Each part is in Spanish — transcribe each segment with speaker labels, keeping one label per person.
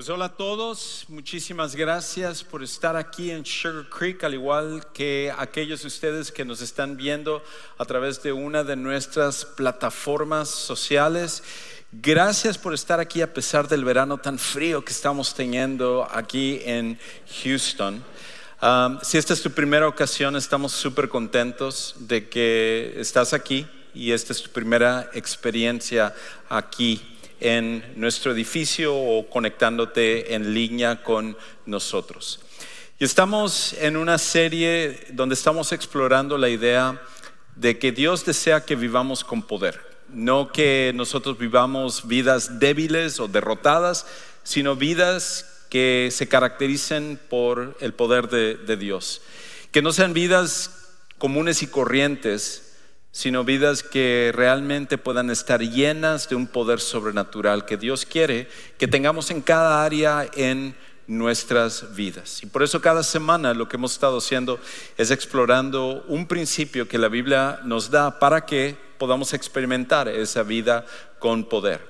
Speaker 1: Pues hola a todos, muchísimas gracias por estar aquí en Sugar Creek, al igual que aquellos de ustedes que nos están viendo a través de una de nuestras plataformas sociales. Gracias por estar aquí a pesar del verano tan frío que estamos teniendo aquí en Houston. Si esta es tu primera ocasión, estamos súper contentos de que estás aquí y esta es tu primera experiencia aquí en nuestro edificio o conectándote en línea con nosotros. Y estamos en una serie donde estamos explorando la idea de que Dios desea que vivamos con poder, no que nosotros vivamos vidas débiles o derrotadas, sino vidas que se caractericen por el poder de, Dios, que no sean vidas comunes y corrientes, sino vidas que realmente puedan estar llenas de un poder sobrenatural que Dios quiere que tengamos en cada área en nuestras vidas. Y por eso cada semana lo que hemos estado haciendo es explorando un principio que la Biblia nos da para que podamos experimentar esa vida con poder.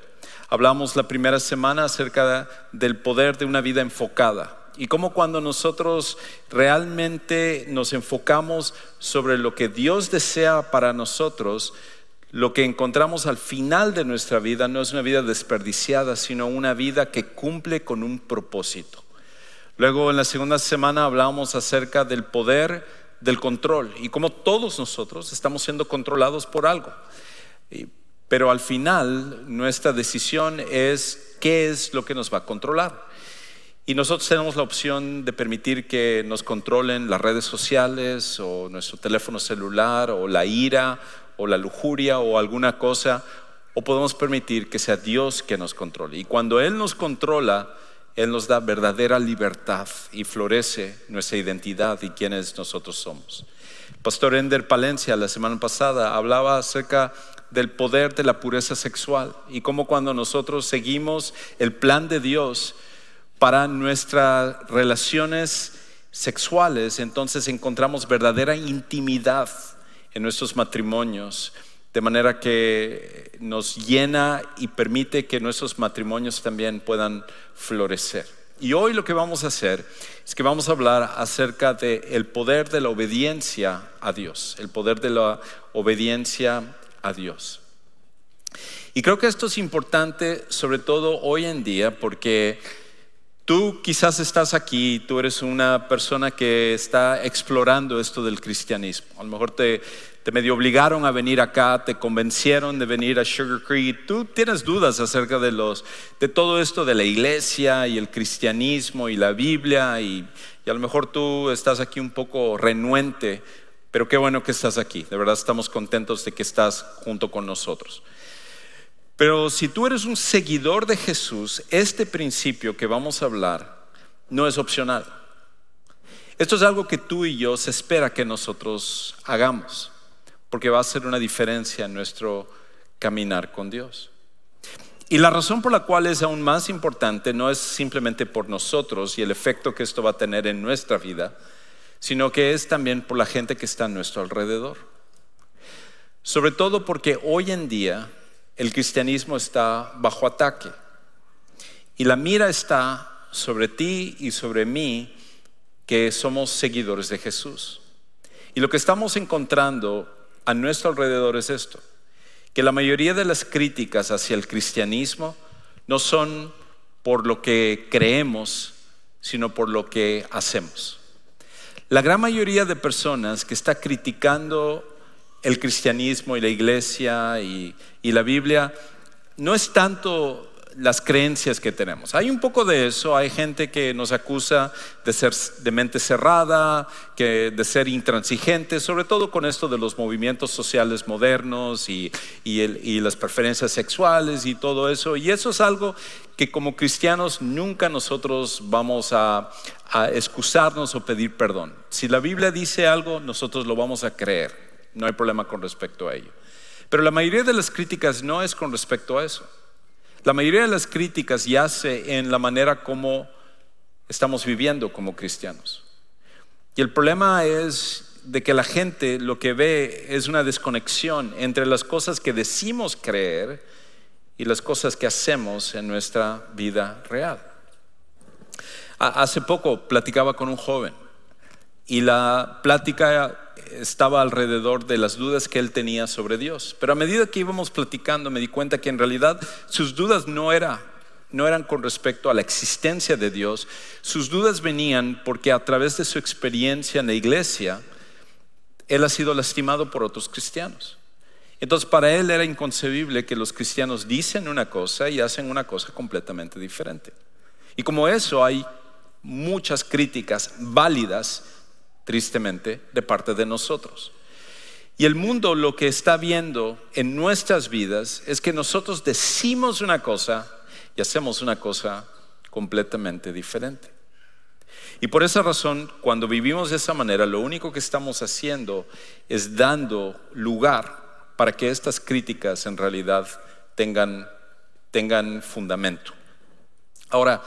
Speaker 1: Hablamos la primera semana acerca del poder de una vida enfocada, y cómo cuando nosotros realmente nos enfocamos sobre lo que Dios desea para nosotros, lo que encontramos al final de nuestra vida no es una vida desperdiciada, sino una vida que cumple con un propósito. Luego en la segunda semana hablamos acerca del poder del control y cómo todos nosotros estamos siendo controlados por algo. Pero al final nuestra decisión es qué es lo que nos va a controlar. Y nosotros tenemos la opción de permitir que nos controlen las redes sociales o nuestro teléfono celular o la ira o la lujuria o alguna cosa, o podemos permitir que sea Dios que nos controle. Y cuando Él nos controla, Él nos da verdadera libertad y florece nuestra identidad y quienes nosotros somos. Pastor Ender Palencia la semana pasada hablaba acerca del poder de la pureza sexual y cómo cuando nosotros seguimos el plan de Dios, para nuestras relaciones sexuales, entonces encontramos verdadera intimidad en nuestros matrimonios, de manera que nos llena y permite que nuestros matrimonios también puedan florecer. Y hoy lo que vamos a hacer es que vamos a hablar acerca del poder de la obediencia a Dios, el poder de la obediencia a Dios. Y creo que esto es importante, sobre todo hoy en día, porque Tú quizás estás aquí, tú eres una persona que está explorando esto del cristianismo. A lo mejor te, te medio obligaron a venir acá, te convencieron de venir a Sugar Creek. Tú tienes dudas acerca de, los, de todo esto de la iglesia y el cristianismo y la Biblia y, y a lo mejor tú estás aquí un poco renuente, pero qué bueno que estás aquí. De verdad estamos contentos de que estás junto con nosotros. Pero si tú eres un seguidor de Jesús, este principio que vamos a hablar no es opcional. Esto es algo que tú y yo se espera que nosotros hagamos, porque va a hacer una diferencia en nuestro caminar con Dios. Y la razón por la cual es aún más importante no es simplemente por nosotros y el efecto que esto va a tener en nuestra vida, sino que es también por la gente que está a nuestro alrededor. Sobre todo porque hoy en día el cristianismo está bajo ataque. Y la mira está sobre ti y sobre mí, que somos seguidores de Jesús. Y lo que estamos encontrando a nuestro alrededor es esto, que la mayoría de las críticas hacia el cristianismo no son por lo que creemos, sino por lo que hacemos. La gran mayoría de personas que está criticando el cristianismo y la iglesia y, la Biblia no es tanto las creencias que tenemos. Hay un poco de eso, hay gente que nos acusa de ser de mente cerrada, que de ser intransigente, sobre todo con esto de los movimientos sociales modernos y, las preferencias sexuales y todo eso. Y eso es algo que como cristianos nunca nosotros vamos a excusarnos o pedir perdón. Si la Biblia dice algo, nosotros lo vamos a creer. No hay problema con respecto a ello. Pero la mayoría de las críticas no es con respecto a eso. La mayoría de las críticas yace en la manera como estamos viviendo como cristianos. Y el problema es de que la gente lo que ve es una desconexión entre las cosas que decimos creer y las cosas que hacemos en nuestra vida real. Hace poco platicaba con un joven y la plática estaba alrededor de las dudas que él tenía sobre Dios. Pero a medida que íbamos platicando me di cuenta que en realidad sus dudas no, era, no eran con respecto a la existencia de Dios, sus dudas venían porque a través de su experiencia en la iglesia, él ha sido lastimado por otros cristianos. Entonces para él era inconcebible que los cristianos dicen una cosa y hacen una cosa completamente diferente. Y como eso hay muchas críticas válidas, tristemente, de parte de nosotros. Y el mundo lo que está viendo en nuestras vidas es que nosotros decimos una cosa y hacemos una cosa completamente diferente. Y por esa razón, cuando vivimos de esa manera, lo único que estamos haciendo es dando lugar para que estas críticas en realidad tengan, tengan fundamento. Ahora,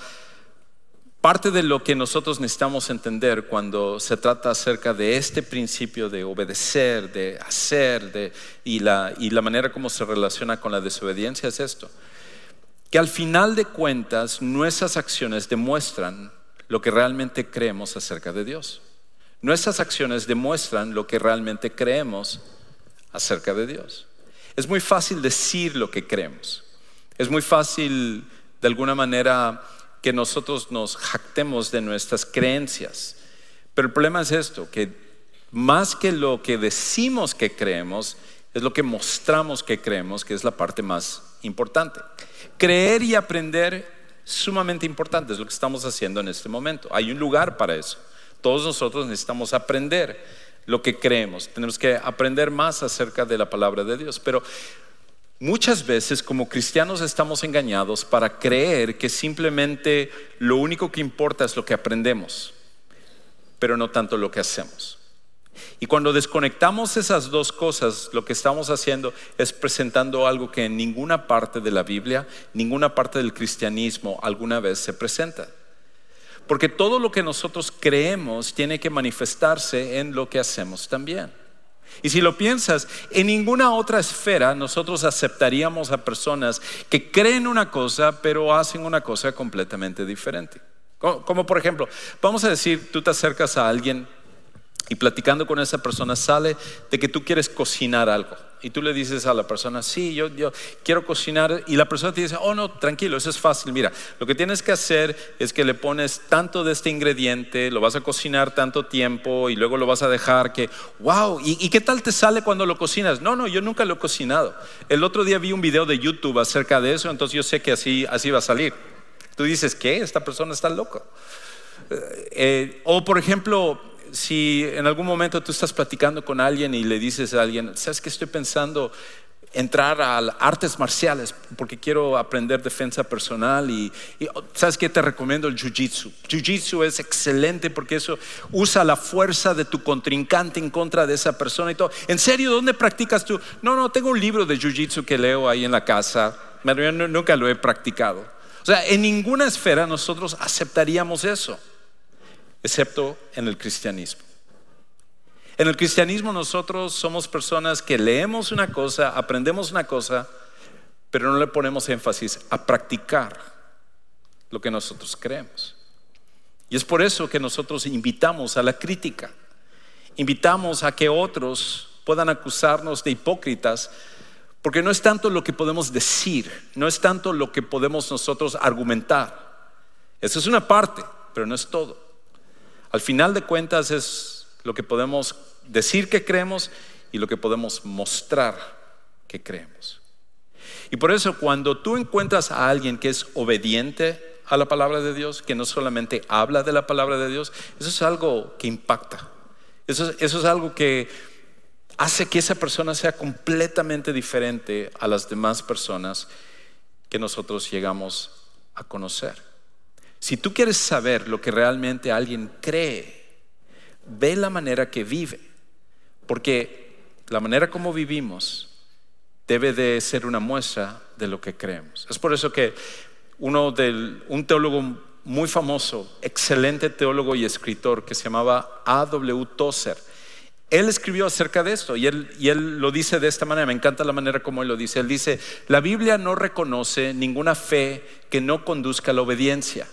Speaker 1: Parte de lo que nosotros necesitamos entender cuando se trata acerca de este principio de obedecer, de hacer, y, la, y la manera como se relaciona con la desobediencia es esto. Que al final de cuentas nuestras acciones demuestran lo que realmente creemos acerca de Dios. Nuestras acciones demuestran lo que realmente creemos acerca de Dios. Es muy fácil decir lo que creemos. Es muy fácil de alguna manera que nosotros nos jactemos de nuestras creencias. Pero el problema es esto, que más que lo que decimos que creemos, es lo que mostramos que creemos, que es la parte más importante. Creer y aprender, sumamente importante, es lo que estamos haciendo en este momento. Hay un lugar para eso. Todos nosotros necesitamos aprender lo que creemos. Tenemos que aprender más acerca de la palabra de Dios. Pero Muchas veces como cristianos estamos engañados para creer que simplemente lo único que importa es lo que aprendemos, pero no tanto lo que hacemos. Y cuando desconectamos esas dos cosas, lo que estamos haciendo es presentando algo que en ninguna parte de la Biblia, ninguna parte del cristianismo alguna vez se presenta. Porque todo lo que nosotros creemos tiene que manifestarse en lo que hacemos también. Y si lo piensas, en ninguna otra esfera nosotros aceptaríamos a personas que creen una cosa, pero hacen una cosa completamente diferente. Como, por ejemplo, vamos a decir, tú te acercas a alguien y platicando con esa persona sale de que tú quieres cocinar algo. Y tú le dices a la persona, sí, yo, yo quiero cocinar. Y la persona te dice, oh no, tranquilo, eso es fácil. Mira, lo que tienes que hacer es que le pones tanto de este ingrediente, lo vas a cocinar tanto tiempo y luego lo vas a dejar que, wow, ¿y, qué tal te sale cuando lo cocinas? No, no, yo nunca lo he cocinado. El otro día vi un video de YouTube acerca de eso, entonces yo sé que así, así va a salir. Tú dices, ¿qué? Esta persona está loca. Eh, eh, o por ejemplo, si en algún momento tú estás platicando con alguien y le dices a alguien, ¿sabes que estoy pensando entrar a artes marciales porque quiero aprender defensa personal y, oh, sabes que te recomiendo el jiu-jitsu. Jiu-jitsu es excelente porque eso usa la fuerza de tu contrincante en contra de esa persona y todo. ¿En serio dónde practicas tú? No, no, tengo un libro de jiu-jitsu que leo ahí en la casa, pero yo nunca lo he practicado. O sea, en ninguna esfera nosotros aceptaríamos eso excepto en el cristianismo. En el cristianismo nosotros somos personas que leemos una cosa, aprendemos una cosa, pero no le ponemos énfasis a practicar lo que nosotros creemos. Y es por eso que nosotros invitamos a la crítica, invitamos a que otros puedan acusarnos de hipócritas, porque no es tanto lo que podemos decir, no es tanto lo que podemos nosotros argumentar. Eso es una parte, pero no es todo. Al final de cuentas es lo que podemos decir que creemos y lo que podemos mostrar que creemos. Y por eso cuando tú encuentras a alguien que es obediente a la palabra de Dios, que no solamente habla de la palabra de Dios, eso es algo que impacta. Eso, es algo que hace que esa persona sea completamente diferente a las demás personas que nosotros llegamos a conocer. Si tú quieres saber lo que realmente alguien cree, ve la manera que vive, porque la manera como vivimos debe de ser una muestra de lo que creemos. Es por eso que uno del, un teólogo muy famoso, excelente teólogo y escritor que se llamaba A.W. Tozer, él escribió acerca de esto y él, y él lo dice de esta manera, me encanta la manera como él lo dice. Él dice, la Biblia no reconoce ninguna fe que no conduzca a la obediencia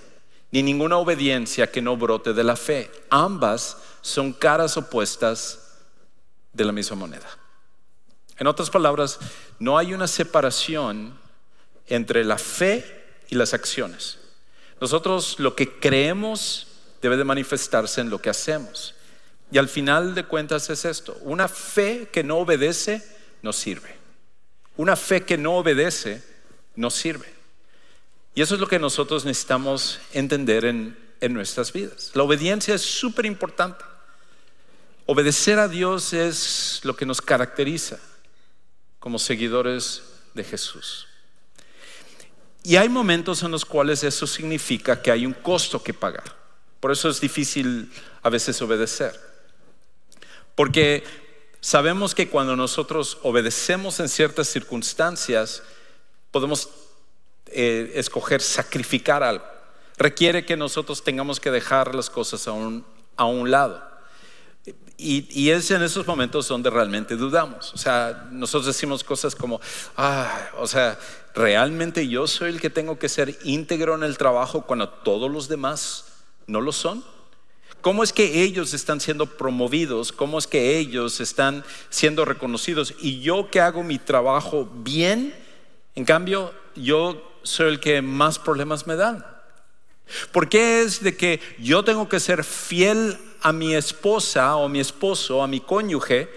Speaker 1: ni ninguna obediencia que no brote de la fe. Ambas son caras opuestas de la misma moneda. En otras palabras, no hay una separación entre la fe y las acciones. Nosotros lo que creemos debe de manifestarse en lo que hacemos. Y al final de cuentas es esto, una fe que no obedece no sirve. Una fe que no obedece no sirve. Y eso es lo que nosotros necesitamos entender en, en nuestras vidas. La obediencia es súper importante. Obedecer a Dios es lo que nos caracteriza como seguidores de Jesús. Y hay momentos en los cuales eso significa que hay un costo que pagar. Por eso es difícil a veces obedecer. Porque sabemos que cuando nosotros obedecemos en ciertas circunstancias, podemos eh, escoger sacrificar algo. Requiere que nosotros tengamos que dejar las cosas a un, a un lado. Y, es en esos momentos donde realmente dudamos. O sea, nosotros decimos cosas como, ah, o sea, ¿realmente yo soy el que tengo que ser íntegro en el trabajo cuando todos los demás no lo son? ¿Cómo es que ellos están siendo promovidos? ¿Cómo es que ellos están siendo reconocidos? Y yo que hago mi trabajo bien, en cambio, yo soy el que más problemas me dan. ¿Por qué es de que yo tengo que ser fiel a mi esposa o mi esposo, a mi cónyuge,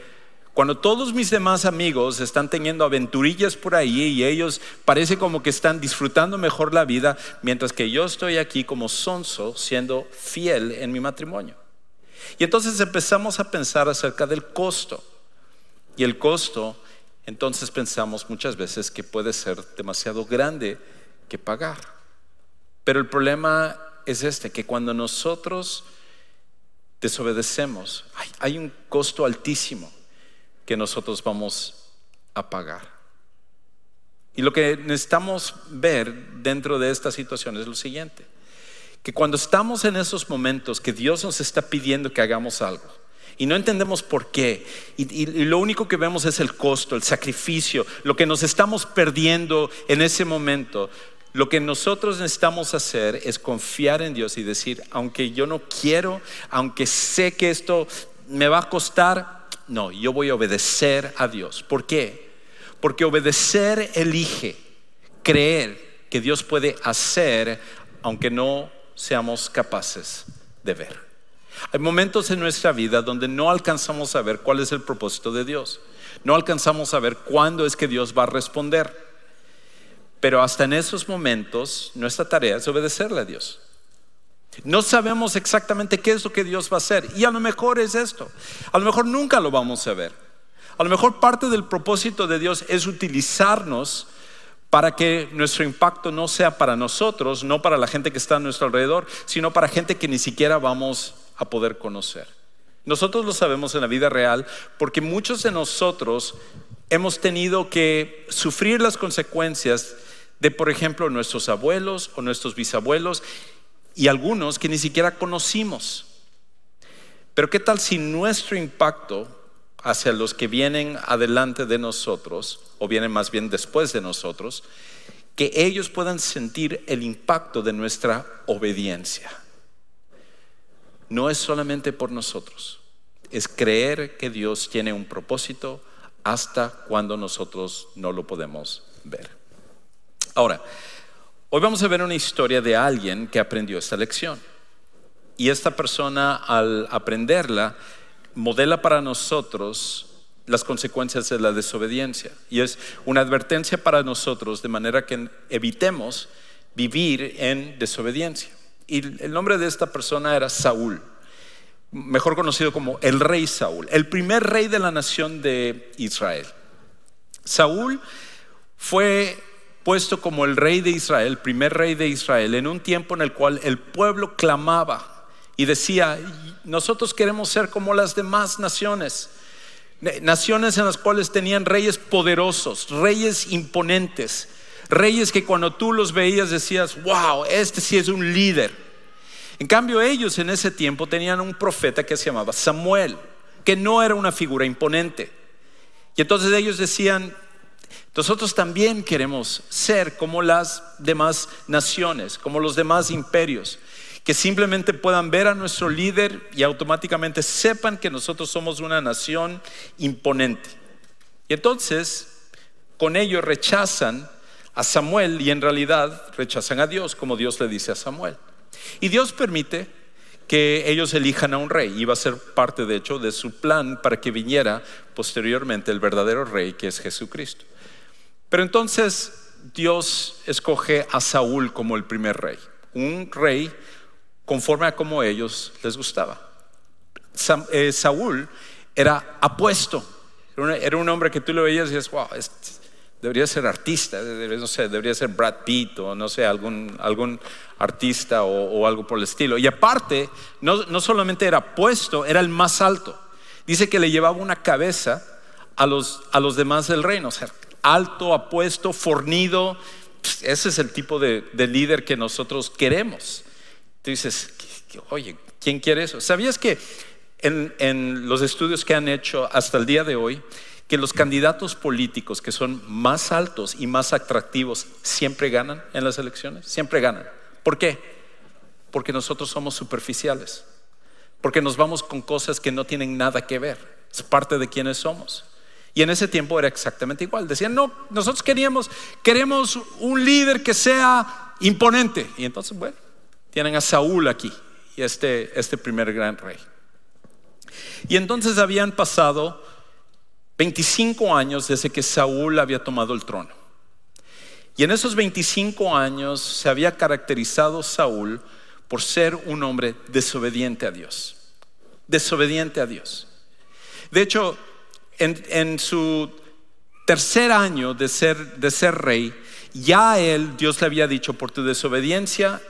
Speaker 1: cuando todos mis demás amigos están teniendo aventurillas por ahí y ellos parece como que están disfrutando mejor la vida, mientras que yo estoy aquí como sonso siendo fiel en mi matrimonio? Y entonces empezamos a pensar acerca del costo. Y el costo, entonces pensamos muchas veces que puede ser demasiado grande que pagar. Pero el problema es este, que cuando nosotros desobedecemos, hay, un costo altísimo que nosotros vamos a pagar. Y lo que necesitamos ver dentro de esta situación es lo siguiente, que cuando estamos en esos momentos que Dios nos está pidiendo que hagamos algo, y no entendemos por qué. Y, y, lo único que vemos es el costo, el sacrificio, lo que nos estamos perdiendo en ese momento. Lo que nosotros necesitamos hacer es confiar en Dios y decir, aunque yo no quiero, aunque sé que esto me va a costar, no, yo voy a obedecer a Dios. ¿Por qué? Porque obedecer elige creer que Dios puede hacer aunque no seamos capaces de ver. Hay momentos en nuestra vida donde no alcanzamos a ver cuál es el propósito de Dios. No alcanzamos a ver cuándo es que Dios va a responder. Pero hasta en esos momentos nuestra tarea es obedecerle a Dios. No sabemos exactamente qué es lo que Dios va a hacer. Y a lo mejor es esto. A lo mejor nunca lo vamos a ver. A lo mejor parte del propósito de Dios es utilizarnos para que nuestro impacto no sea para nosotros, no para la gente que está a nuestro alrededor, sino para gente que ni siquiera vamos a poder conocer. Nosotros lo sabemos en la vida real porque muchos de nosotros hemos tenido que sufrir las consecuencias de, por ejemplo, nuestros abuelos o nuestros bisabuelos y algunos que ni siquiera conocimos. Pero ¿qué tal si nuestro impacto hacia los que vienen adelante de nosotros, o vienen más bien después de nosotros, que ellos puedan sentir el impacto de nuestra obediencia? No es solamente por nosotros, es creer que Dios tiene un propósito hasta cuando nosotros no lo podemos ver. Ahora, hoy vamos a ver una historia de alguien que aprendió esta lección. Y esta persona al aprenderla modela para nosotros las consecuencias de la desobediencia. Y es una advertencia para nosotros de manera que evitemos vivir en desobediencia. Y el nombre de esta persona era Saúl, mejor conocido como el rey Saúl, el primer rey de la nación de Israel. Saúl fue puesto como el rey de Israel, primer rey de Israel, en un tiempo en el cual el pueblo clamaba y decía, nosotros queremos ser como las demás naciones, naciones en las cuales tenían reyes poderosos, reyes imponentes, reyes que cuando tú los veías decías, wow, este sí es un líder. En cambio ellos en ese tiempo tenían un profeta que se llamaba Samuel, que no era una figura imponente. Y entonces ellos decían, nosotros también queremos ser como las demás naciones, como los demás imperios. que simplemente puedan ver a nuestro líder y automáticamente sepan que nosotros somos una nación imponente. Y entonces, con ello rechazan a Samuel y en realidad rechazan a Dios, como Dios le dice a Samuel. Y Dios permite que ellos elijan a un rey. Iba a ser parte, de hecho, de su plan para que viniera posteriormente el verdadero rey, que es Jesucristo. Pero entonces Dios escoge a Saúl como el primer rey, un rey conforme a como ellos les gustaba. Eh, Saúl era apuesto, era un hombre que tú lo veías y dices, wow, debería ser artista, debería, no sé, debería ser Brad Pitt o no sé, algún, algún artista o, algo por el estilo. Y aparte, no, no solamente era apuesto, era el más alto. Dice que le llevaba una cabeza a los, a los demás del reino, o sea, alto, apuesto, fornido. Ese es el tipo de, de líder que nosotros queremos. Tú dices, oye, ¿quién quiere eso? ¿Sabías que en, en los estudios que han hecho hasta el día de hoy, que los candidatos políticos que son más altos y más atractivos siempre ganan en las elecciones? Siempre ganan. ¿Por qué? Porque nosotros somos superficiales. Porque nos vamos con cosas que no tienen nada que ver. Es parte de quienes somos. Y en ese tiempo era exactamente igual. Decían, no, nosotros queríamos, queremos un líder que sea imponente. Y entonces, bueno, tienen a Saúl aquí y este, este primer gran rey. Y entonces habían pasado 25 años desde que Saúl había tomado el trono. Y en esos 25 años se había caracterizado Saúl por ser un hombre desobediente a Dios. Desobediente a Dios. De hecho, en, su tercer año de ser, de ser rey, ya él Dios le había dicho, por tu desobediencia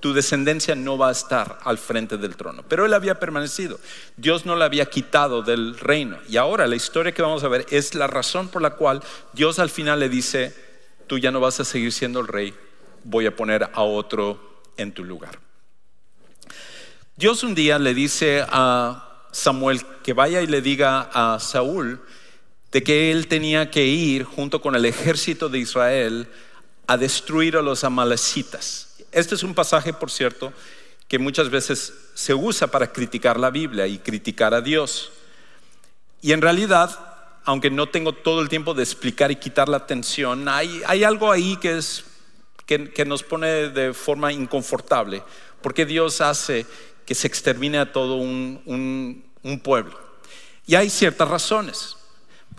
Speaker 1: tu descendencia no va a estar al frente del trono. Pero él había permanecido. Dios no le había quitado del reino. Y ahora la historia que vamos a ver es la razón por la cual Dios al final le dice, tú ya no vas a seguir siendo el rey, voy a poner a otro en tu lugar. Dios un día le dice a Samuel que vaya y le diga a Saúl de que él tenía que ir junto con el ejército de Israel a destruir a los amalecitas este es un pasaje, por cierto, que muchas veces se usa para criticar la Biblia y criticar a Dios. Y en realidad, aunque no tengo todo el tiempo de explicar y quitar la atención, hay, algo ahí que, es, que, nos pone de forma inconfortable, porque Dios hace que se extermine a todo un, un pueblo. Y hay ciertas razones.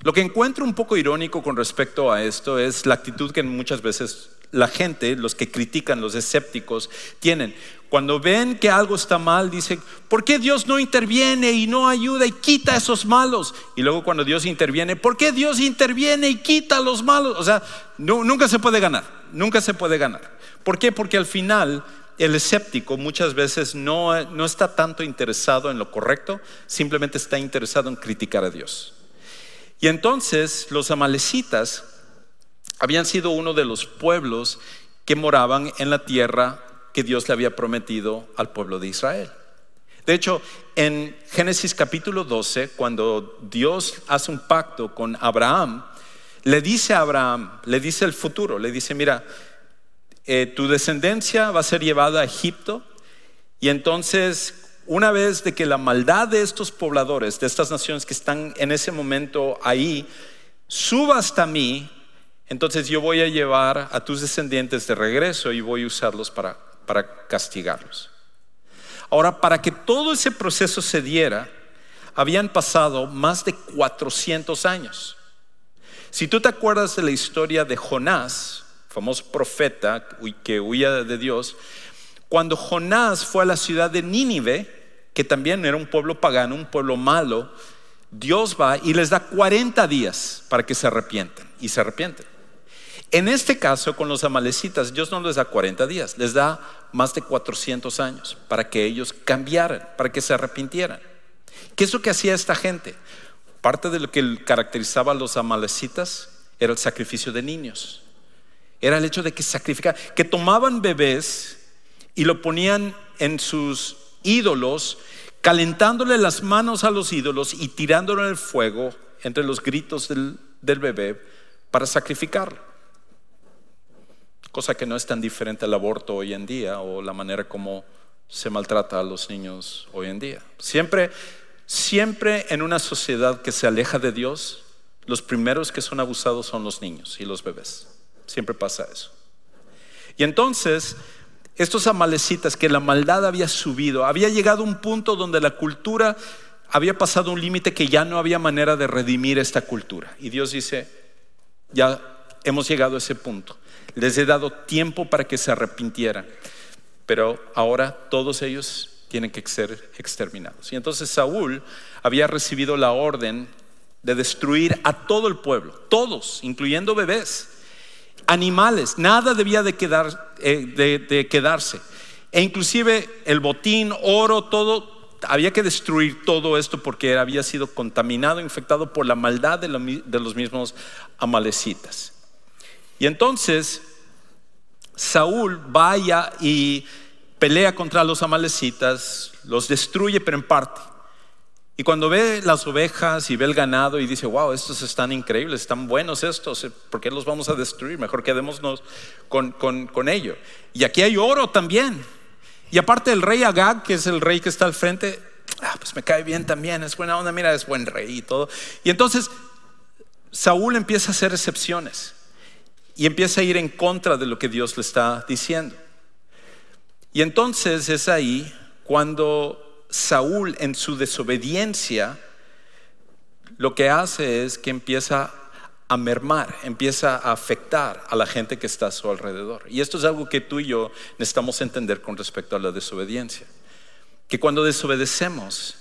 Speaker 1: Lo que encuentro un poco irónico con respecto a esto es la actitud que muchas veces la gente, los que critican, los escépticos, tienen. Cuando ven que algo está mal, dicen, ¿por qué Dios no interviene y no ayuda y quita a esos malos? Y luego cuando Dios interviene, ¿por qué Dios interviene y quita a los malos? O sea, nunca se puede ganar, nunca se puede ganar. ¿Por qué? Porque al final el escéptico muchas veces no, no está tanto interesado en lo correcto, simplemente está interesado en criticar a Dios. Y entonces los amalecitas habían sido uno de los pueblos que moraban en la tierra que Dios le había prometido al pueblo de Israel. De hecho, en Génesis capítulo 12, cuando Dios hace un pacto con Abraham, le dice a Abraham, le dice el futuro, le dice, mira, eh, tu descendencia va a ser llevada a Egipto y entonces una vez de que la maldad de estos pobladores, de estas naciones que están en ese momento ahí, suba hasta mí, entonces yo voy a llevar a tus descendientes de regreso y voy a usarlos para, para castigarlos. Ahora, para que todo ese proceso se diera, habían pasado más de 400 años. Si tú te acuerdas de la historia de Jonás, famoso profeta que huía de Dios, cuando Jonás fue a la ciudad de Nínive, que también era un pueblo pagano, un pueblo malo, Dios va y les da 40 días para que se arrepienten y se arrepienten. En este caso, con los amalecitas, Dios no les da 40 días, les da más de 400 años para que ellos cambiaran, para que se arrepintieran. ¿Qué es lo que hacía esta gente? Parte de lo que caracterizaba a los amalecitas era el sacrificio de niños. Era el hecho de que sacrificaban, que tomaban bebés y lo ponían en sus ídolos, calentándole las manos a los ídolos y tirándolo en el fuego entre los gritos del, del bebé para sacrificarlo. cosa que no es tan diferente al aborto hoy en día o la manera como se maltrata a los niños hoy en día. Siempre, siempre en una sociedad que se aleja de Dios, los primeros que son abusados son los niños y los bebés. Siempre pasa eso. Y entonces, estos amalecitas que la maldad había subido, había llegado a un punto donde la cultura había pasado un límite que ya no había manera de redimir esta cultura. Y Dios dice, ya hemos llegado a ese punto. Les he dado tiempo para que se arrepintieran, pero ahora todos ellos tienen que ser exterminados. Y entonces Saúl había recibido la orden de destruir a todo el pueblo, todos, incluyendo bebés, animales, nada debía de, quedar, eh, de, quedarse. E inclusive el botín, oro, todo, había que destruir todo esto porque había sido contaminado, infectado por la maldad de, los mismos amalecitas. Y entonces Saúl vaya y pelea contra los amalecitas, los destruye pero en parte. Y cuando ve las ovejas y ve el ganado y dice, wow, estos están increíbles, están buenos estos, ¿por qué los vamos a destruir? Mejor quedémonos con, con, con ello. Y aquí hay oro también. Y aparte el rey Agag, que es el rey que está al frente, ah, pues me cae bien también, es buena onda, mira, es buen rey y todo. Y entonces Saúl empieza a hacer excepciones y empieza a ir en contra de lo que Dios le está diciendo. Y entonces es ahí cuando Saúl en su desobediencia lo que hace es que empieza a mermar, empieza a afectar a la gente que está a su alrededor. Y esto es algo que tú y yo necesitamos entender con respecto a la desobediencia. Que cuando desobedecemos,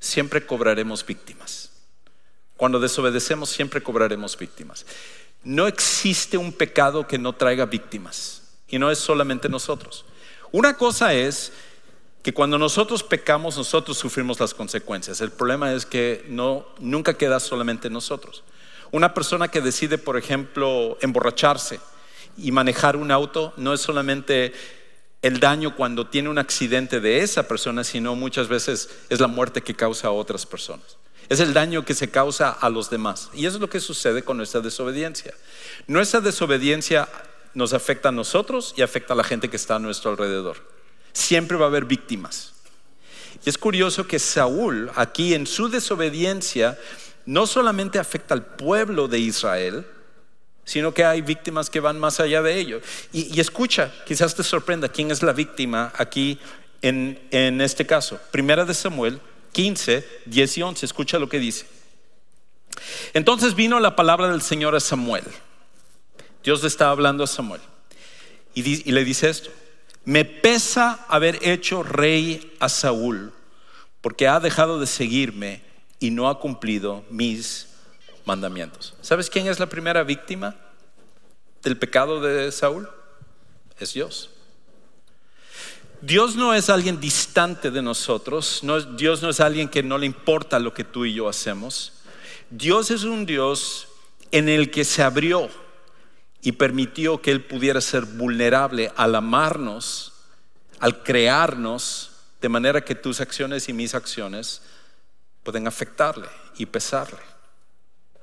Speaker 1: siempre cobraremos víctimas. Cuando desobedecemos, siempre cobraremos víctimas. No existe un pecado que no traiga víctimas. Y no es solamente nosotros. Una cosa es que cuando nosotros pecamos, nosotros sufrimos las consecuencias. El problema es que no, nunca queda solamente nosotros. Una persona que decide, por ejemplo, emborracharse y manejar un auto, no es solamente el daño cuando tiene un accidente de esa persona, sino muchas veces es la muerte que causa a otras personas. Es el daño que se causa a los demás. Y eso es lo que sucede con nuestra desobediencia. Nuestra desobediencia nos afecta a nosotros y afecta a la gente que está a nuestro alrededor siempre va a haber víctimas. Y es curioso que Saúl, aquí en su desobediencia, no solamente afecta al pueblo de Israel, sino que hay víctimas que van más allá de ello. Y, escucha, quizás te sorprenda quién es la víctima aquí en, en este caso. Primera de Samuel 15, 10 y 11, escucha lo que dice. Entonces vino la palabra del Señor a Samuel. Dios le estaba hablando a Samuel y le dice esto me pesa haber hecho rey a Saúl, porque ha dejado de seguirme y no ha cumplido mis mandamientos. ¿Sabes quién es la primera víctima del pecado de Saúl? Es Dios. Dios no es alguien distante de nosotros, Dios no es alguien que no le importa lo que tú y yo hacemos. Dios es un Dios en el que se abrió y permitió que Él pudiera ser vulnerable al amarnos, al crearnos, de manera que tus acciones y mis acciones pueden afectarle y pesarle.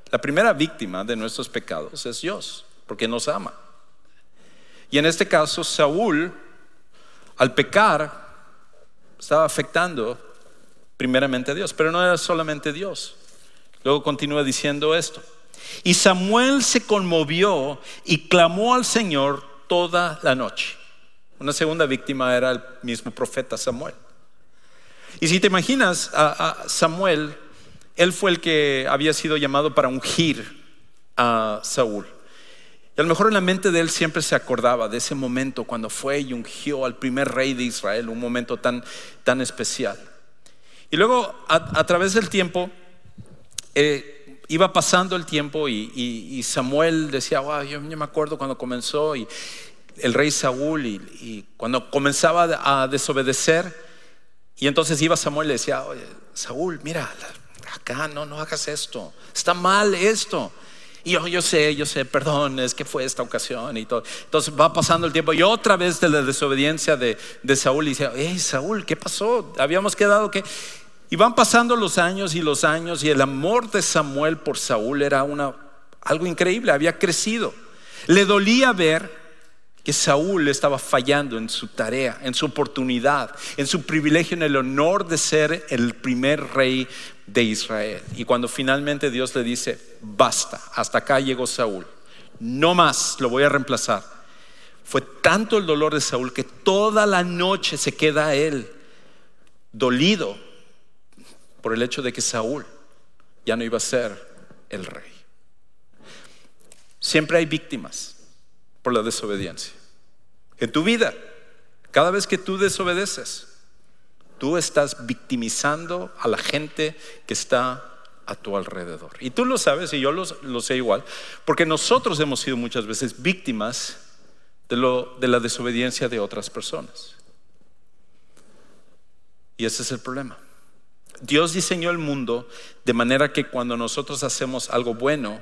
Speaker 1: La primera víctima de nuestros pecados es Dios, porque nos ama. Y en este caso, Saúl, al pecar, estaba afectando primeramente a Dios, pero no era solamente Dios. Luego continúa diciendo esto. Y Samuel se conmovió y clamó al Señor toda la noche. Una segunda víctima era el mismo profeta Samuel. Y si te imaginas a, Samuel, él fue el que había sido llamado para ungir a Saúl. Y a lo mejor en la mente de él siempre se acordaba de ese momento cuando fue y ungió al primer rey de Israel, un momento tan, tan especial. Y luego, a, través del tiempo, eh, iba pasando el tiempo y, Samuel decía, wow, yo, me acuerdo cuando comenzó y el rey Saúl y, cuando comenzaba a desobedecer y entonces iba Samuel y le decía, Saúl, mira, acá no, no hagas esto, está mal esto. Y yo, yo sé, yo sé, perdón, es que fue esta ocasión y todo. Entonces va pasando el tiempo y otra vez de la desobediencia de, de Saúl y dice, hey Saúl, ¿qué pasó? Habíamos quedado que... Y van pasando los años y los años y el amor de Samuel por Saúl era una, algo increíble, había crecido. Le dolía ver que Saúl estaba fallando en su tarea, en su oportunidad, en su privilegio, en el honor de ser el primer rey de Israel. Y cuando finalmente Dios le dice, basta, hasta acá llegó Saúl, no más, lo voy a reemplazar. Fue tanto el dolor de Saúl que toda la noche se queda él dolido por el hecho de que Saúl ya no iba a ser el rey. Siempre hay víctimas por la desobediencia. En tu vida, cada vez que tú desobedeces, tú estás victimizando a la gente que está a tu alrededor. Y tú lo sabes y yo lo, sé igual, porque nosotros hemos sido muchas veces víctimas de, lo, de la desobediencia de otras personas. Y ese es el problema. Dios diseñó el mundo de manera que cuando nosotros hacemos algo bueno,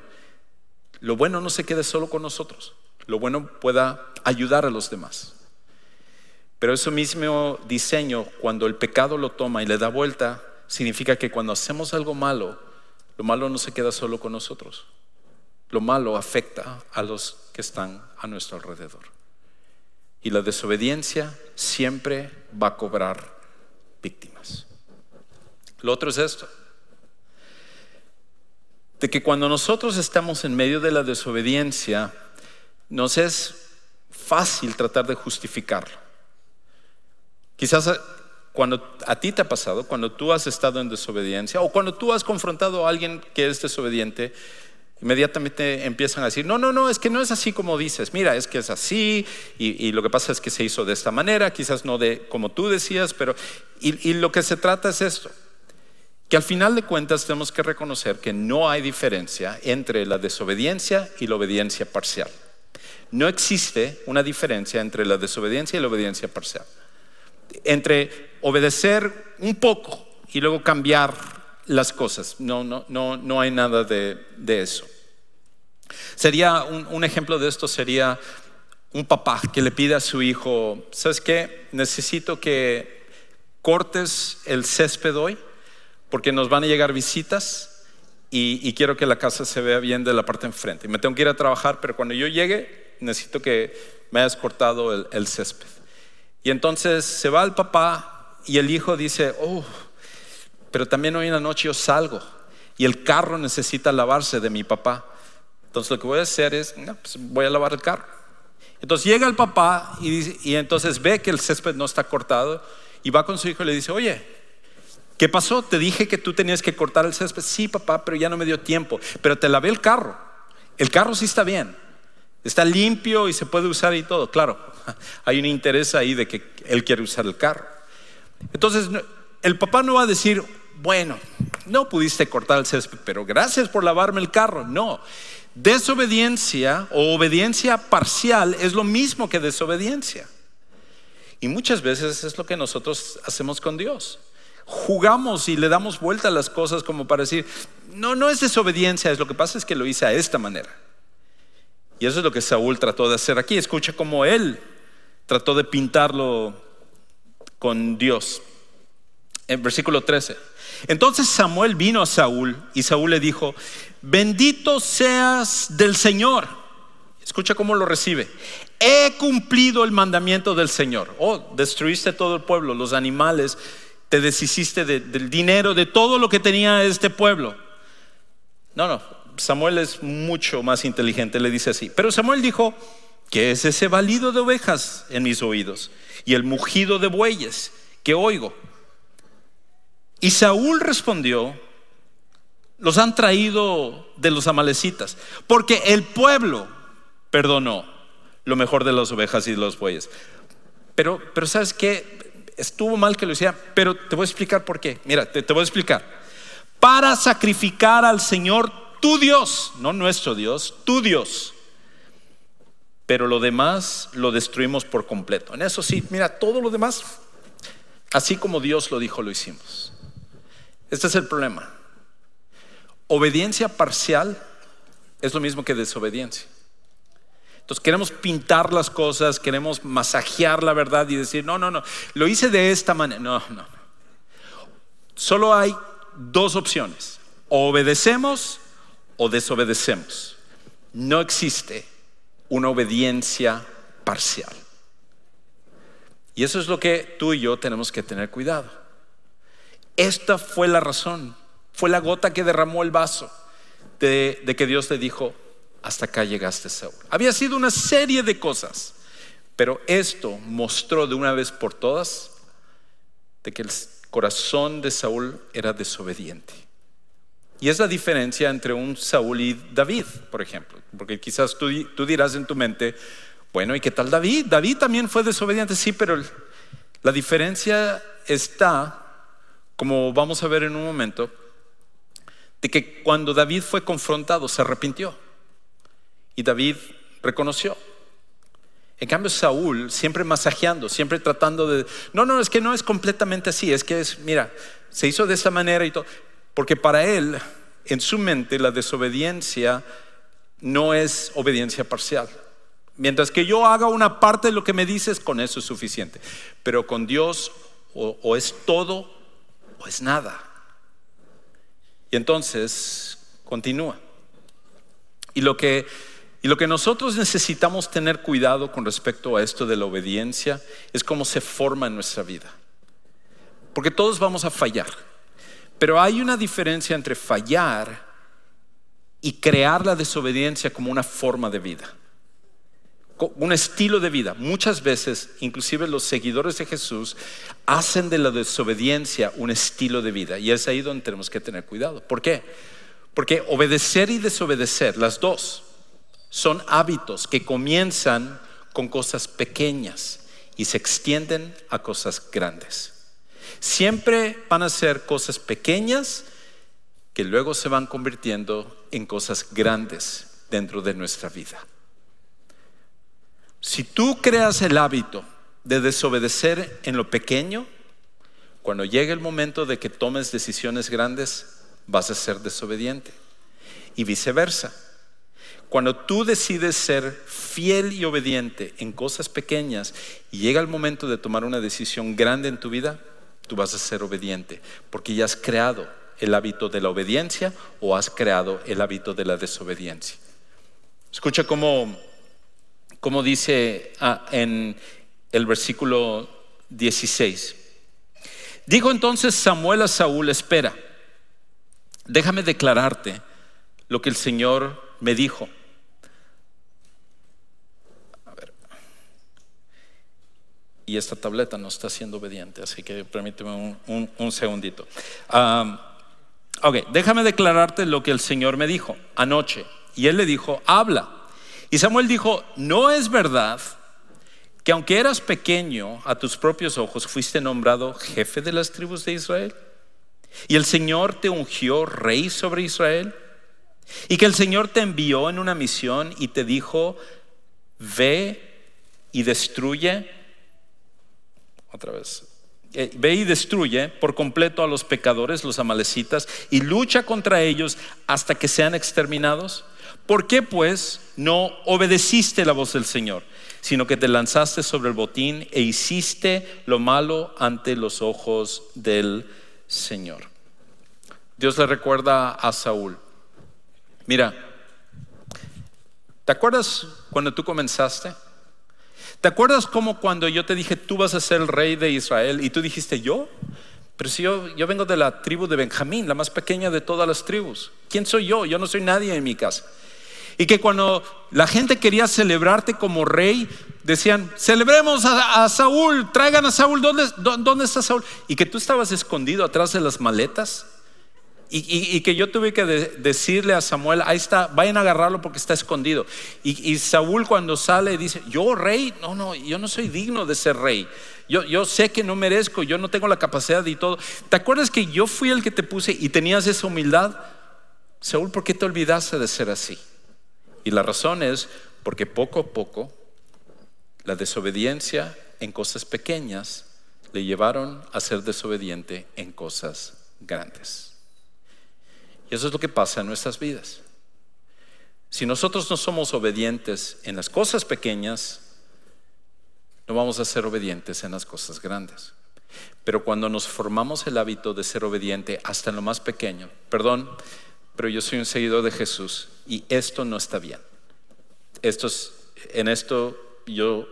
Speaker 1: lo bueno no se quede solo con nosotros, lo bueno pueda ayudar a los demás. Pero ese mismo diseño, cuando el pecado lo toma y le da vuelta, significa que cuando hacemos algo malo, lo malo no se queda solo con nosotros. Lo malo afecta a los que están a nuestro alrededor. Y la desobediencia siempre va a cobrar víctimas. Lo otro es esto, de que cuando nosotros estamos en medio de la desobediencia, nos es fácil tratar de justificarlo. Quizás eh, cuando a ti te ha pasado, cuando tú has estado en desobediencia o cuando tú has confrontado a alguien que es desobediente, inmediatamente empiezan a decir, no, no, no, es que no es así como dices, mira, es que es así y, lo que pasa es que se hizo de esta manera, quizás no de como tú decías, pero y lo que se trata es esto, que al final de cuentas tenemos que reconocer que no hay diferencia entre la desobediencia y la obediencia parcial. No existe una diferencia entre la desobediencia y la obediencia parcial. Entre obedecer un poco y luego cambiar las cosas. No, no, no, no hay nada de, eso. Sería un, un, ejemplo de esto sería un papá que le pide a su hijo, ¿sabes qué? Necesito que cortes el césped hoy porque nos van a llegar visitas y, quiero que la casa se vea bien de la parte enfrente. Me tengo que ir a trabajar, pero cuando yo llegue necesito que me hayas cortado el, césped. Y entonces se va el papá y el hijo dice, oh, pero también hoy en la noche yo salgo y el carro necesita lavarse de mi papá. Entonces lo que voy a hacer es, pues voy a lavar el carro. Entonces llega el papá y entonces ve que el césped no está cortado y va con su hijo y le dice, oye, ¿Qué pasó? Te dije que tú tenías que cortar el césped. Sí, papá, pero ya no me dio tiempo. Pero te lavé el carro. El carro sí está bien. Está limpio y se puede usar y todo. Claro, hay un interés ahí de que él quiere usar el carro. Entonces, el papá no va a decir, bueno, no pudiste cortar el césped, pero gracias por lavarme el carro. No. Desobediencia o obediencia parcial es lo mismo que desobediencia. Y muchas veces es lo que nosotros hacemos con Dios jugamos y le damos vuelta a las cosas como para decir, no, no es desobediencia, es lo que pasa es que lo hice a esta manera. Y eso es lo que Saúl trató de hacer aquí. Escucha cómo él trató de pintarlo con Dios. En versículo 13. Entonces Samuel vino a Saúl y Saúl le dijo, bendito seas del Señor. Escucha cómo lo recibe. He cumplido el mandamiento del Señor. Oh, destruiste todo el pueblo, los animales te deshiciste del dinero, de todo lo que tenía este pueblo. No, no, Samuel es mucho más inteligente, le dice así. Pero Samuel dijo, ¿qué es ese balido de ovejas en mis oídos? Y el mugido de bueyes que oigo. Y Saúl respondió, los han traído de los amalecitas, porque el pueblo perdonó lo mejor de las ovejas y de los bueyes. Pero, pero ¿sabes qué? Estuvo mal que lo hiciera, pero te voy a explicar por qué. Mira, te, voy a explicar. Para sacrificar al Señor tu Dios, no nuestro Dios, tu Dios. Pero lo demás lo destruimos por completo. En eso sí, mira, todo lo demás, así como Dios lo dijo, lo hicimos. Este es el problema. Obediencia parcial es lo mismo que desobediencia. Entonces queremos pintar las cosas, queremos masajear la verdad y decir, no, no, no, lo hice de esta manera. No, no. Solo hay dos opciones. Obedecemos o desobedecemos. No existe una obediencia parcial. Y eso es lo que tú y yo tenemos que tener cuidado. Esta fue la razón, fue la gota que derramó el vaso de, de que Dios le dijo, hasta acá llegaste, Saúl. Había sido una serie de cosas, pero esto mostró de una vez por todas de que el corazón de Saúl era desobediente. Y es la diferencia entre un Saúl y David, por ejemplo. Porque quizás tú, tú dirás en tu mente, bueno, ¿y qué tal David? David también fue desobediente, sí, pero la diferencia está, como vamos a ver en un momento, de que cuando David fue confrontado se arrepintió y David reconoció. En cambio, Saúl siempre masajeando, siempre tratando de... No, no, es que no es completamente así, es que es, mira, se hizo de esa manera y todo. Porque para él, en su mente, la desobediencia no es obediencia parcial. Mientras que yo haga una parte de lo que me dices, con eso es suficiente. Pero con Dios o, o es todo o es nada. Y entonces continúa. Y lo que y lo que nosotros necesitamos tener cuidado con respecto a esto de la obediencia es cómo se forma en nuestra vida. Porque todos vamos a fallar. Pero hay una diferencia entre fallar y crear la desobediencia como una forma de vida. Un estilo de vida. Muchas veces, inclusive los seguidores de Jesús, hacen de la desobediencia un estilo de vida. Y es ahí donde tenemos que tener cuidado. ¿Por qué? Porque obedecer y desobedecer, las dos, son hábitos que comienzan con cosas pequeñas y se extienden a cosas grandes. Siempre van a ser cosas pequeñas que luego se van convirtiendo en cosas grandes dentro de nuestra vida. Si tú creas el hábito de desobedecer en lo pequeño, cuando llegue el momento de que tomes decisiones grandes, vas a ser desobediente. Y viceversa. Cuando tú decides ser fiel y obediente en cosas pequeñas y llega el momento de tomar una decisión grande en tu vida, tú vas a ser obediente, porque ya has creado el hábito de la obediencia o has creado el hábito de la desobediencia. Escucha cómo, dice ah, en el versículo 16. Dijo entonces Samuel a Saúl, espera, déjame declararte lo que el Señor me dijo. Y esta tableta no está siendo obediente, así que permíteme un, segundito. ok, déjame declararte lo que el Señor me dijo anoche. Y él le dijo, habla. Y Samuel dijo, no es verdad que aunque eras pequeño a tus propios ojos, fuiste nombrado jefe de las tribus de Israel. Y el Señor te ungió rey sobre Israel. Y que el Señor te envió en una misión y te dijo, ve y destruye otra vez. Eh, ve y destruye por completo a los pecadores, los amalecitas, y lucha contra ellos hasta que sean exterminados. ¿Por qué pues no obedeciste la voz del Señor, sino que te lanzaste sobre el botín e hiciste lo malo ante los ojos del Señor? Dios le recuerda a Saúl, mira, ¿te acuerdas cuando tú comenzaste? ¿Te acuerdas cómo cuando yo te dije, tú vas a ser el rey de Israel? Y tú dijiste, ¿yo? Pero si yo, vengo de la tribu de Benjamín, la más pequeña de todas las tribus. ¿Quién soy yo? Yo no soy nadie en mi casa. Y que cuando la gente quería celebrarte como rey, decían, celebremos a, Saúl, traigan a Saúl, ¿dónde, ¿dónde está Saúl? Y que tú estabas escondido atrás de las maletas y, que yo tuve que decirle a Samuel, ahí está, vayan a agarrarlo porque está escondido. Y, Saúl cuando sale dice, yo rey, no, no, yo no soy digno de ser rey. Yo, yo sé que no merezco, yo no tengo la capacidad y todo. ¿Te acuerdas que yo fui el que te puse y tenías esa humildad? Saúl, ¿por qué te olvidaste de ser así? Y la razón es porque poco a poco la desobediencia en cosas pequeñas le llevaron a ser desobediente en cosas grandes. Y eso es lo que pasa en nuestras vidas. Si nosotros no somos obedientes en las cosas pequeñas, no vamos a ser obedientes en las cosas grandes. Pero cuando nos formamos el hábito de ser obediente hasta en lo más pequeño, perdón, pero yo soy un seguidor de Jesús y esto no está bien. Esto en esto yo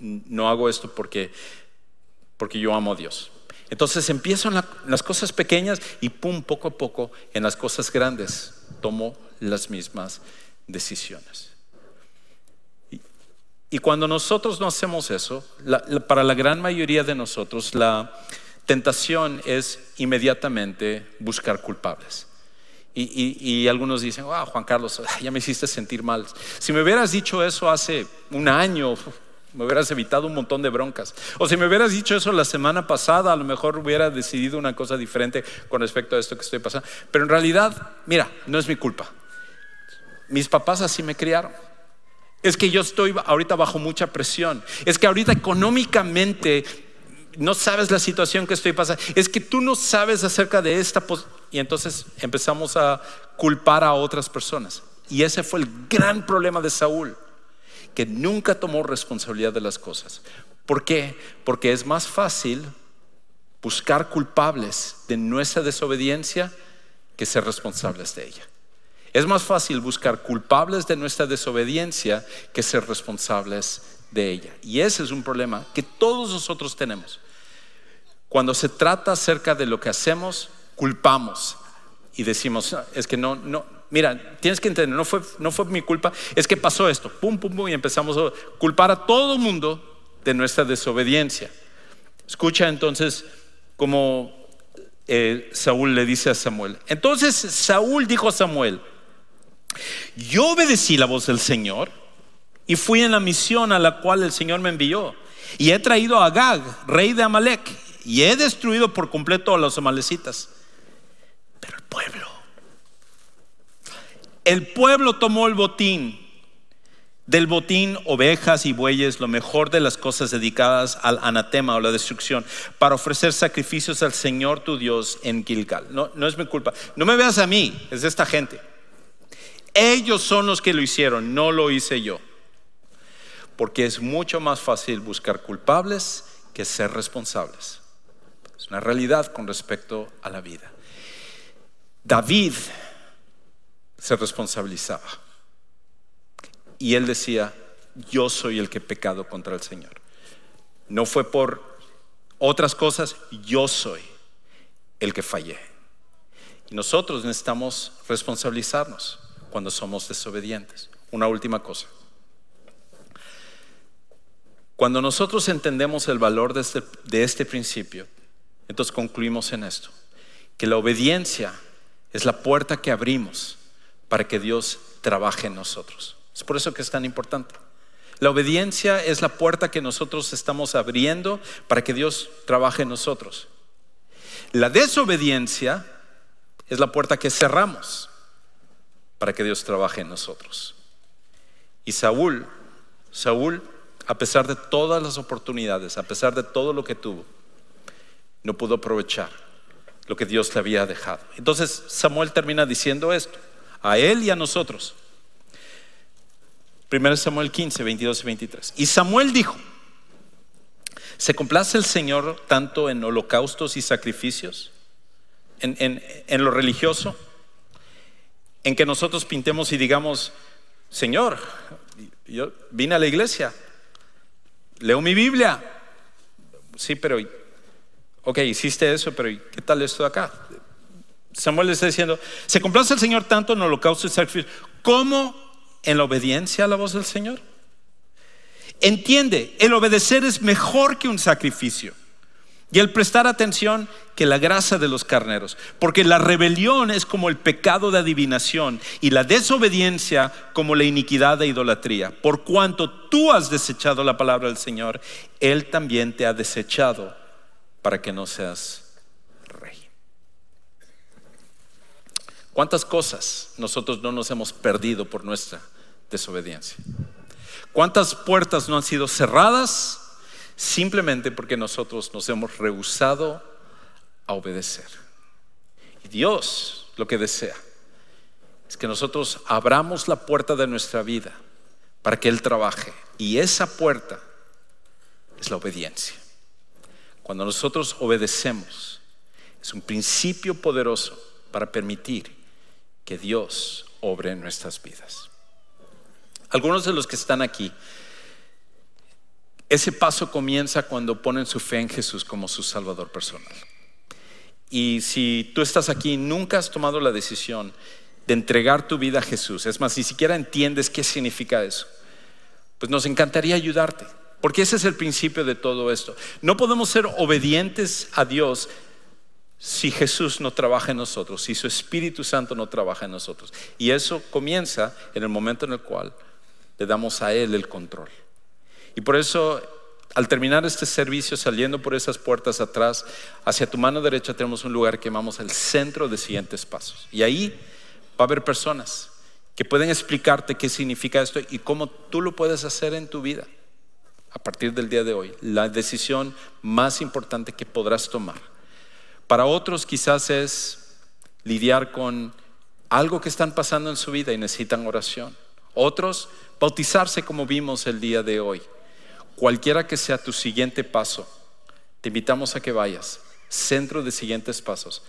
Speaker 1: no hago esto porque, porque yo amo a Dios. Entonces empiezo en, las cosas pequeñas y pum, poco a poco en las cosas grandes tomo las mismas decisiones. Y, cuando nosotros no hacemos eso, para la gran mayoría de nosotros la tentación es inmediatamente buscar culpables. Y, algunos dicen, ah, Juan Carlos, ya me hiciste sentir mal. Si me hubieras dicho eso hace un año, me hubieras evitado un montón de broncas. O si me hubieras dicho eso la semana pasada, a lo mejor hubiera decidido una cosa diferente con respecto a esto que estoy pasando. Pero en realidad, mira, no es mi culpa. Mis papás así me criaron. Es que yo estoy ahorita bajo mucha presión. Es que ahorita económicamente no sabes la situación que estoy pasando. Es que tú no sabes acerca de esta y entonces empezamos a culpar a otras personas. Y ese fue el gran problema de Saúl, que nunca tomó responsabilidad de las cosas. ¿Por qué? Porque es más fácil buscar culpables de nuestra desobediencia que ser responsables de ella. Es más fácil buscar culpables de nuestra desobediencia que ser responsables de ella. Y ese es un problema que todos nosotros tenemos. Cuando se trata acerca de lo que hacemos, culpamos y decimos, es que no, no, mira, tienes que entender, no fue, no fue mi culpa, es que pasó esto, pum, pum, pum, y empezamos a culpar a todo mundo de nuestra desobediencia. Escucha entonces como eh, Saúl le dice a Samuel. Entonces Saúl dijo a Samuel, yo obedecí la voz del Señor y fui en la misión a la cual el Señor me envió. Y he traído a Agag, rey de Amalek, y he destruido por completo a los amalecitas. Pero el pueblo, el pueblo tomó el botín, del botín ovejas y bueyes, lo mejor de las cosas dedicadas al anatema o la destrucción, para ofrecer sacrificios al Señor tu Dios en Gilgal. No, no es mi culpa. No me veas a mí, es de esta gente. Ellos son los que lo hicieron, no lo hice yo. Porque es mucho más fácil buscar culpables que ser responsables. Es una realidad con respecto a la vida. David se responsabilizaba. Y él decía, yo soy el que he pecado contra el Señor. No fue por otras cosas, yo soy el que fallé. Y nosotros necesitamos responsabilizarnos cuando somos desobedientes. Una última cosa. Cuando nosotros entendemos el valor de este, de este principio, entonces concluimos en esto, que la obediencia es la puerta que abrimos para que Dios trabaje en nosotros. Es por eso que es tan importante. La obediencia es la puerta que nosotros estamos abriendo para que Dios trabaje en nosotros. La desobediencia es la puerta que cerramos para que Dios trabaje en nosotros. Y Saúl, Saúl, a pesar de todas las oportunidades, a pesar de todo lo que tuvo, no pudo aprovechar lo que Dios le había dejado. Entonces Samuel termina diciendo esto, a él y a nosotros. 1 Samuel 15, 22 y 23. Y Samuel dijo, ¿se complace el Señor tanto en holocaustos y sacrificios? ¿En, lo religioso? ¿En que nosotros pintemos y digamos, Señor, yo vine a la iglesia, leo mi Biblia? Sí, pero ok, hiciste eso, pero ¿qué tal esto de acá? Samuel le está diciendo, ¿se complace el Señor tanto en holocausto y sacrificio como en la obediencia a la voz del Señor? Entiende, el obedecer es mejor que un sacrificio. Y el prestar atención que la grasa de los carneros. Porque la rebelión es como el pecado de adivinación y la desobediencia como la iniquidad de idolatría. Por cuanto tú has desechado la palabra del Señor, Él también te ha desechado para que no seas rey. ¿Cuántas cosas nosotros no nos hemos perdido por nuestra desobediencia? ¿Cuántas puertas no han sido cerradas simplemente porque nosotros nos hemos rehusado a obedecer? Y Dios lo que desea es que nosotros abramos la puerta de nuestra vida para que Él trabaje. Y esa puerta es la obediencia. Cuando nosotros obedecemos, es un principio poderoso para permitir que Dios obre en nuestras vidas. Algunos de los que están aquí, Ese paso comienza cuando ponen su fe en Jesús como su Salvador personal. Y si tú estás aquí nunca has tomado la decisión de entregar tu vida a Jesús, es más, ni siquiera entiendes qué significa eso, pues nos encantaría ayudarte, porque ese es el principio de todo esto. No podemos ser obedientes a Dios si Jesús no trabaja en nosotros, si su Espíritu Santo no trabaja en nosotros. Y eso comienza en el momento en el cual le damos a Él el control. Y por eso, al terminar este servicio, saliendo por esas puertas atrás, hacia tu mano derecha tenemos un lugar que llamamos el centro de siguientes pasos. Y ahí va a haber personas que pueden explicarte qué significa esto y cómo tú lo puedes hacer en tu vida a partir del día de hoy. La decisión más importante que podrás tomar. Para otros quizás es lidiar con algo que están pasando en su vida y necesitan oración. Otros, bautizarse como vimos el día de hoy. Cualquiera que sea tu siguiente paso, te invitamos a que vayas, centro de siguientes pasos,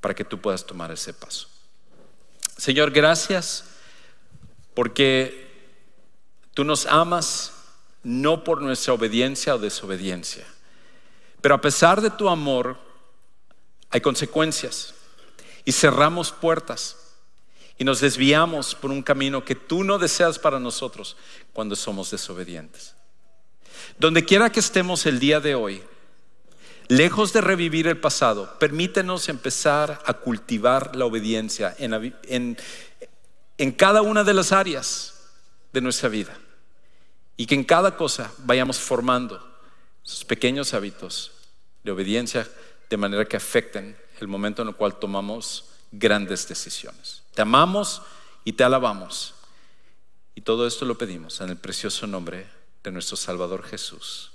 Speaker 1: para que tú puedas tomar ese paso. Señor, gracias porque tú nos amas no por nuestra obediencia o desobediencia, pero a pesar de tu amor hay consecuencias y cerramos puertas y nos desviamos por un camino que tú no deseas para nosotros cuando somos desobedientes. Donde quiera que estemos el día de hoy, lejos de revivir el pasado, permítenos empezar a cultivar la obediencia en, en cada una de las áreas de nuestra vida. Y que en cada cosa vayamos formando esos pequeños hábitos de obediencia de manera que afecten el momento en el cual tomamos grandes decisiones. Te amamos y te alabamos. Y todo esto lo pedimos en el precioso nombre de nuestro Salvador Jesús.